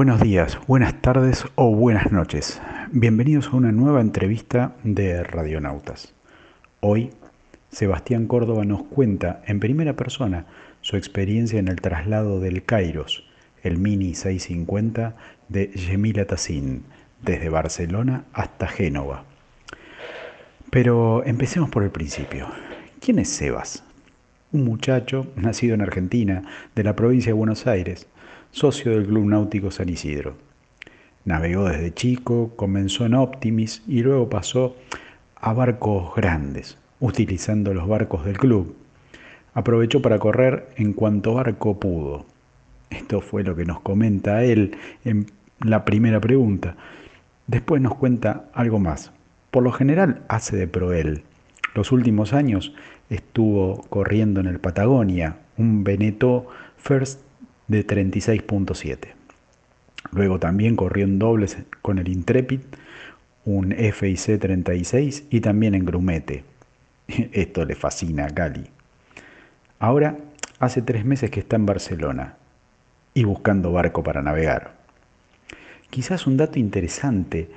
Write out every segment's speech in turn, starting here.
Buenos días, buenas tardes o buenas noches. Bienvenidos a una nueva entrevista de Radionautas. Hoy, Sebastián Córdoba nos cuenta en primera persona su experiencia en el traslado del Kairos, el Mini 650 de Yemila Tassin, desde Barcelona hasta Génova. Pero empecemos por el principio. ¿Quién es Sebas? Un muchacho nacido en Argentina, de la provincia de Buenos Aires, socio del Club Náutico San Isidro. Navegó desde chico, comenzó en Optimis y luego pasó a barcos grandes, utilizando los barcos del club. Aprovechó para correr en cuanto barco pudo. Esto fue lo que nos comenta él en la primera pregunta. Después nos cuenta algo más. Por lo general hace de proel. Los últimos años estuvo corriendo en el Patagonia, un Veneto First de 36.7. Luego también corrió en dobles con el Intrepid, un FIC 36 y también en Grumete. Esto le fascina a Cali. Ahora hace tres meses que está en Barcelona y buscando barco para navegar. Quizás un dato interesante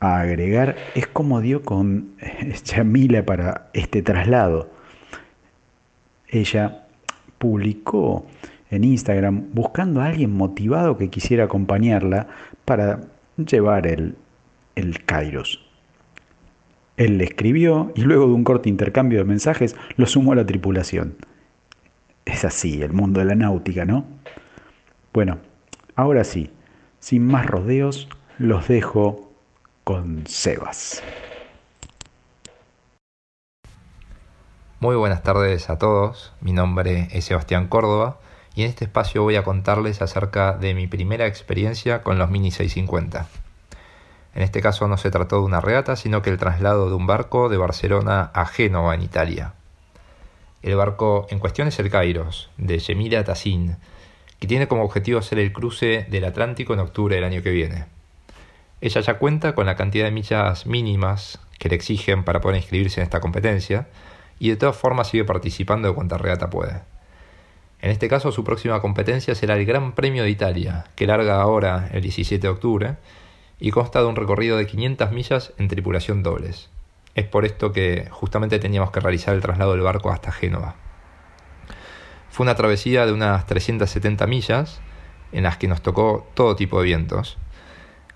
a agregar es cómo dio con Yamila para este traslado. Ella publicó en Instagram buscando a alguien motivado que quisiera acompañarla para llevar el, el Kairos. Él le escribió y luego de un corto intercambio de mensajes lo sumó a la tripulación. Es así, el mundo de la náutica, ¿no? Bueno, ahora sí, sin más rodeos, los dejo con Sebas. Muy buenas tardes a todos, mi nombre es Sebastián Córdoba y en este espacio voy a contarles acerca de mi primera experiencia con los Mini 650. En este caso no se trató de una regata, sino que el traslado de un barco de Barcelona a Génova, en Italia. El barco en cuestión es el Kairos, de Yemila Tassin, que tiene como objetivo ser el cruce del Atlántico en octubre del año que viene. Ella ya cuenta con la cantidad de millas mínimas que le exigen para poder inscribirse en esta competencia, y de todas formas sigue participando de cuanta regata puede. En este caso, su próxima competencia será el Gran Premio de Italia, que larga ahora el 17 de octubre y consta de un recorrido de 500 millas en tripulación dobles. Es por esto que justamente teníamos que realizar el traslado del barco hasta Génova. Fue una travesía de unas 370 millas en las que nos tocó todo tipo de vientos.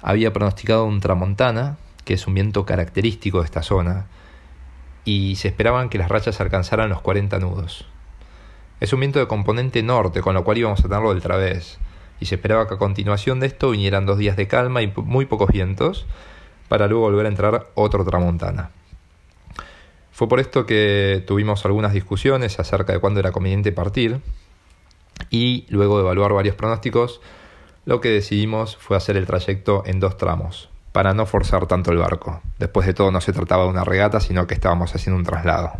Había pronosticado un tramontana, que es un viento característico de esta zona, y se esperaban que las rachas alcanzaran los 40 nudos. Es un viento de componente norte, con lo cual íbamos a tenerlo del través, y se esperaba que a continuación de esto vinieran dos días de calma y muy pocos vientos, para luego volver a entrar otro tramontana. Fue por esto que tuvimos algunas discusiones acerca de cuándo era conveniente partir, y luego de evaluar varios pronósticos, lo que decidimos fue hacer el trayecto en dos tramos, para no forzar tanto el barco. Después de todo no se trataba de una regata, sino que estábamos haciendo un traslado.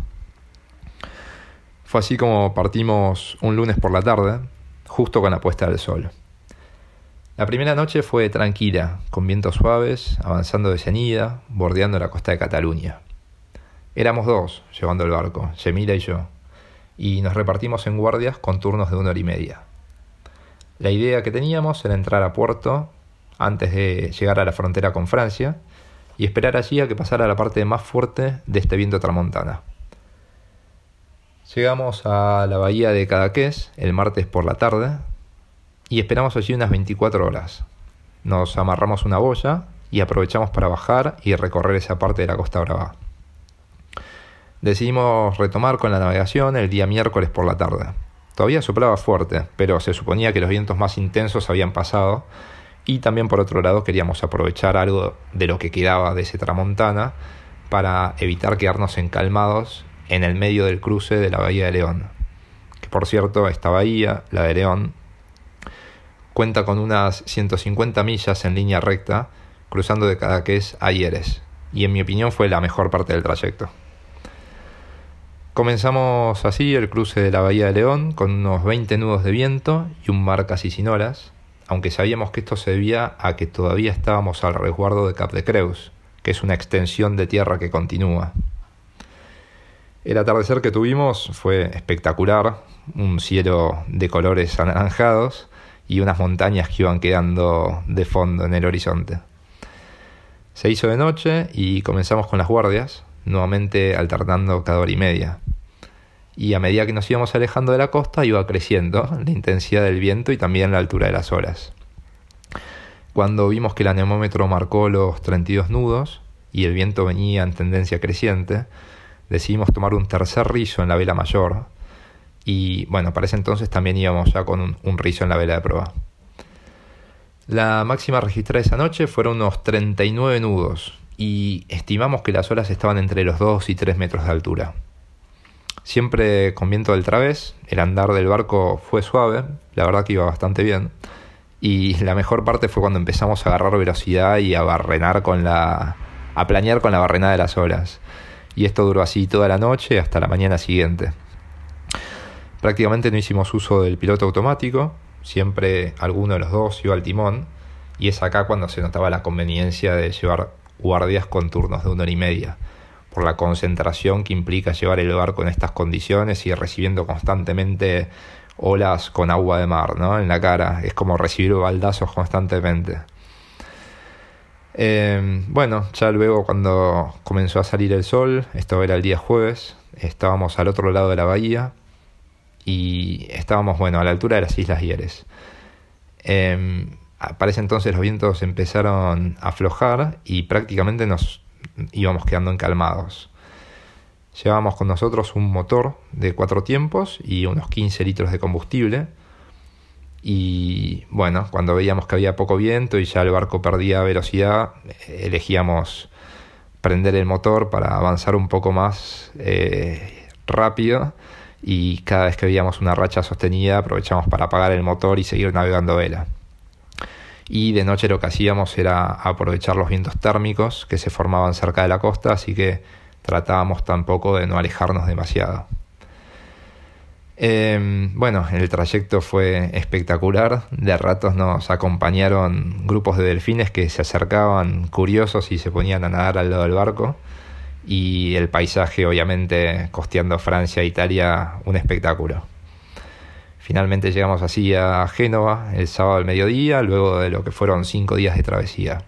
Fue así como partimos un lunes por la tarde, justo con la puesta del sol. La primera noche fue tranquila, con vientos suaves, avanzando de cenida, bordeando la costa de Cataluña. Éramos dos llevando el barco, Yemila y yo, y nos repartimos en guardias con turnos de una hora y media. La idea que teníamos era entrar a puerto antes de llegar a la frontera con Francia y esperar allí a que pasara la parte más fuerte de este viento tramontana. Llegamos a la bahía de Cadaqués el martes por la tarde y esperamos allí unas 24 horas. Nos amarramos una boya y aprovechamos para bajar y recorrer esa parte de la Costa Brava. Decidimos retomar con la navegación el día miércoles por la tarde. Todavía soplaba fuerte, pero se suponía que los vientos más intensos habían pasado y también por otro lado queríamos aprovechar algo de lo que quedaba de ese tramontana para evitar quedarnos encalmados en el medio del cruce de la Bahía de León. Que por cierto, esta bahía, la de León, cuenta con unas 150 millas en línea recta, cruzando de Cadaqués a Hieres, y en mi opinión fue la mejor parte del trayecto. Comenzamos así el cruce de la Bahía de León con unos 20 nudos de viento y un mar casi sin olas, aunque sabíamos que esto se debía a que todavía estábamos al resguardo de Cap de Creus, que es una extensión de tierra que continúa. El atardecer que tuvimos fue espectacular, un cielo de colores anaranjados y unas montañas que iban quedando de fondo en el horizonte. Se hizo de noche y comenzamos con las guardias, nuevamente alternando cada hora y media. Y a medida que nos íbamos alejando de la costa iba creciendo la intensidad del viento y también la altura de las olas. Cuando vimos que el anemómetro marcó los 32 nudos y el viento venía en tendencia creciente, decidimos tomar un tercer rizo en la vela mayor y bueno, para ese entonces también íbamos ya con un, rizo en la vela de prueba. La máxima registrada esa noche fueron unos 39 nudos y estimamos que las olas estaban entre los 2 y 3 metros de altura. Siempre con viento del través, el andar del barco fue suave, la verdad que iba bastante bien. Y la mejor parte fue cuando empezamos a agarrar velocidad y a barrenar con la. a planear con la barrenada de las olas y esto duró así toda la noche hasta la mañana siguiente. Prácticamente no hicimos uso del piloto automático, siempre alguno de los dos iba al timón, y es acá cuando se notaba la conveniencia de llevar guardias con turnos de una hora y media, por la concentración que implica llevar el barco en estas condiciones y recibiendo constantemente olas con agua de mar ¿no? en la cara, es como recibir baldazos constantemente. Eh, bueno, ya luego cuando comenzó a salir el sol, esto era el día jueves, estábamos al otro lado de la bahía y estábamos, bueno, a la altura de las Islas Hieres. Eh, para ese entonces los vientos empezaron a aflojar y prácticamente nos íbamos quedando encalmados. Llevábamos con nosotros un motor de cuatro tiempos y unos 15 litros de combustible y bueno, cuando veíamos que había poco viento y ya el barco perdía velocidad, elegíamos prender el motor para avanzar un poco más eh, rápido y cada vez que veíamos una racha sostenida aprovechamos para apagar el motor y seguir navegando vela. Y de noche lo que hacíamos era aprovechar los vientos térmicos que se formaban cerca de la costa, así que tratábamos tampoco de no alejarnos demasiado. Eh, bueno, el trayecto fue espectacular. De ratos nos acompañaron grupos de delfines que se acercaban curiosos y se ponían a nadar al lado del barco. Y el paisaje, obviamente, costeando Francia e Italia, un espectáculo. Finalmente llegamos así a Génova el sábado al mediodía, luego de lo que fueron cinco días de travesía.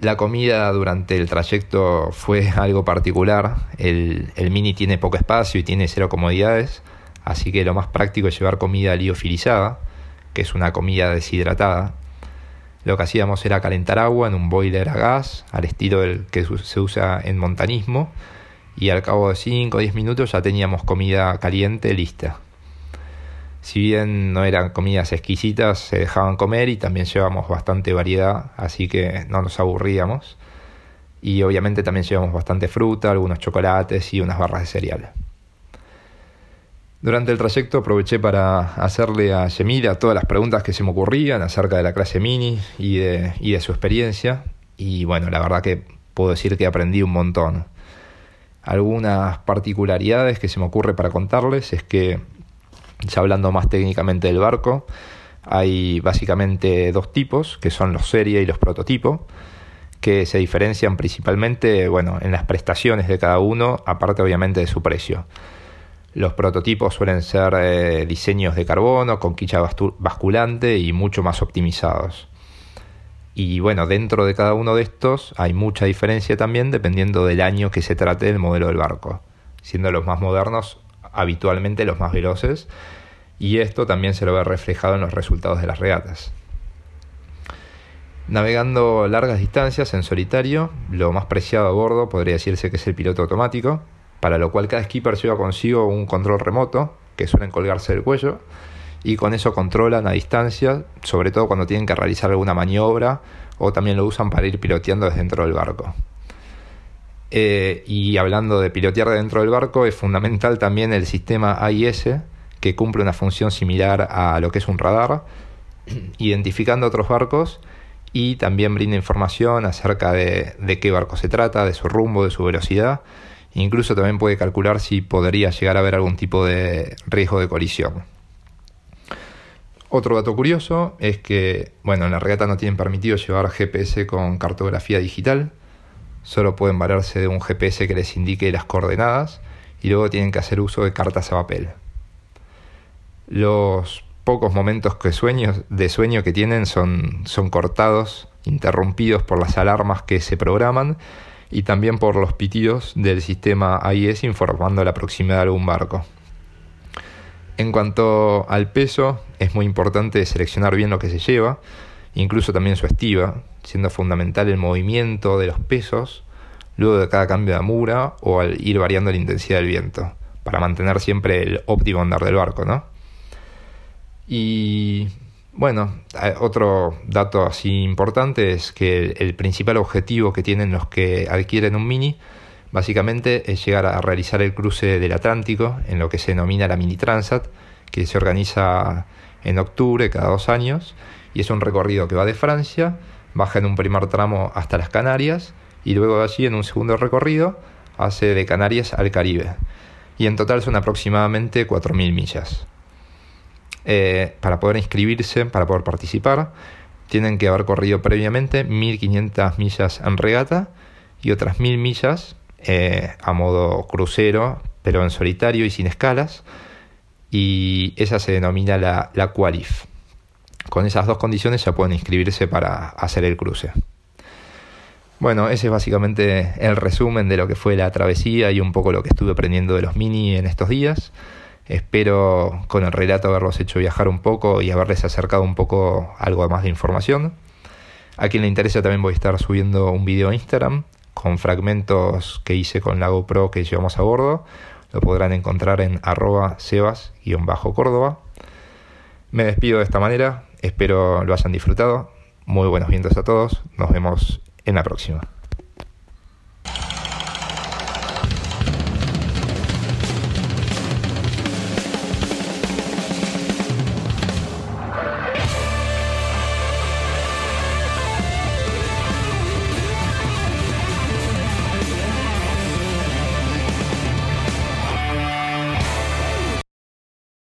La comida durante el trayecto fue algo particular. El, Mini tiene poco espacio y tiene cero comodidades, así que lo más práctico es llevar comida liofilizada, que es una comida deshidratada. Lo que hacíamos era calentar agua en un boiler a gas, al estilo del que se usa en montanismo, y al cabo de 5 o 10 minutos ya teníamos comida caliente lista. Si bien no eran comidas exquisitas, se dejaban comer y también llevamos bastante variedad, así que no nos aburríamos. Y obviamente también llevamos bastante fruta, algunos chocolates y unas barras de cereal. Durante el trayecto aproveché para hacerle a Yemira todas las preguntas que se me ocurrían acerca de la clase mini y de, y de su experiencia. Y bueno, la verdad que puedo decir que aprendí un montón. Algunas particularidades que se me ocurre para contarles es que ya hablando más técnicamente del barco, hay básicamente dos tipos, que son los serie y los prototipos, que se diferencian principalmente bueno, en las prestaciones de cada uno, aparte obviamente de su precio. Los prototipos suelen ser eh, diseños de carbono con quicha basculante y mucho más optimizados. Y bueno, dentro de cada uno de estos hay mucha diferencia también dependiendo del año que se trate del modelo del barco, siendo los más modernos habitualmente los más veloces y esto también se lo ve reflejado en los resultados de las regatas. Navegando largas distancias en solitario, lo más preciado a bordo podría decirse que es el piloto automático, para lo cual cada skipper lleva consigo un control remoto que suelen colgarse del cuello y con eso controlan a distancia, sobre todo cuando tienen que realizar alguna maniobra o también lo usan para ir piloteando desde dentro del barco. Eh, y hablando de pilotear dentro del barco, es fundamental también el sistema AIS, que cumple una función similar a lo que es un radar, identificando otros barcos y también brinda información acerca de, qué barco se trata, de su rumbo, de su velocidad. Incluso también puede calcular si podría llegar a haber algún tipo de riesgo de colisión. Otro dato curioso es que, bueno, en la regata no tienen permitido llevar GPS con cartografía digital, solo pueden valerse de un GPS que les indique las coordenadas y luego tienen que hacer uso de cartas a papel. Los pocos momentos que de sueño que tienen son, son cortados, interrumpidos por las alarmas que se programan y también por los pitidos del sistema AIS informando la proximidad de algún barco. En cuanto al peso, es muy importante seleccionar bien lo que se lleva, incluso también su estiva, siendo fundamental el movimiento de los pesos luego de cada cambio de amura o al ir variando la intensidad del viento, para mantener siempre el óptimo andar del barco, ¿no? Y bueno, otro dato así importante es que el principal objetivo que tienen los que adquieren un mini Básicamente es llegar a realizar el cruce del Atlántico en lo que se denomina la Mini Transat, que se organiza en octubre cada dos años y es un recorrido que va de Francia, baja en un primer tramo hasta las Canarias y luego de allí en un segundo recorrido hace de Canarias al Caribe. Y en total son aproximadamente 4.000 millas. Eh, para poder inscribirse, para poder participar, tienen que haber corrido previamente 1.500 millas en regata y otras 1.000 millas eh, a modo crucero, pero en solitario y sin escalas. Y esa se denomina la, la Qualif. Con esas dos condiciones ya pueden inscribirse para hacer el cruce. Bueno, ese es básicamente el resumen de lo que fue la travesía y un poco lo que estuve aprendiendo de los mini en estos días. Espero con el relato haberlos hecho viajar un poco y haberles acercado un poco algo más de información. A quien le interesa también voy a estar subiendo un video a Instagram con fragmentos que hice con la GoPro que llevamos a bordo. Lo podrán encontrar en arroba sebas-córdoba. Me despido de esta manera, espero lo hayan disfrutado. Muy buenos vientos a todos, nos vemos en la próxima.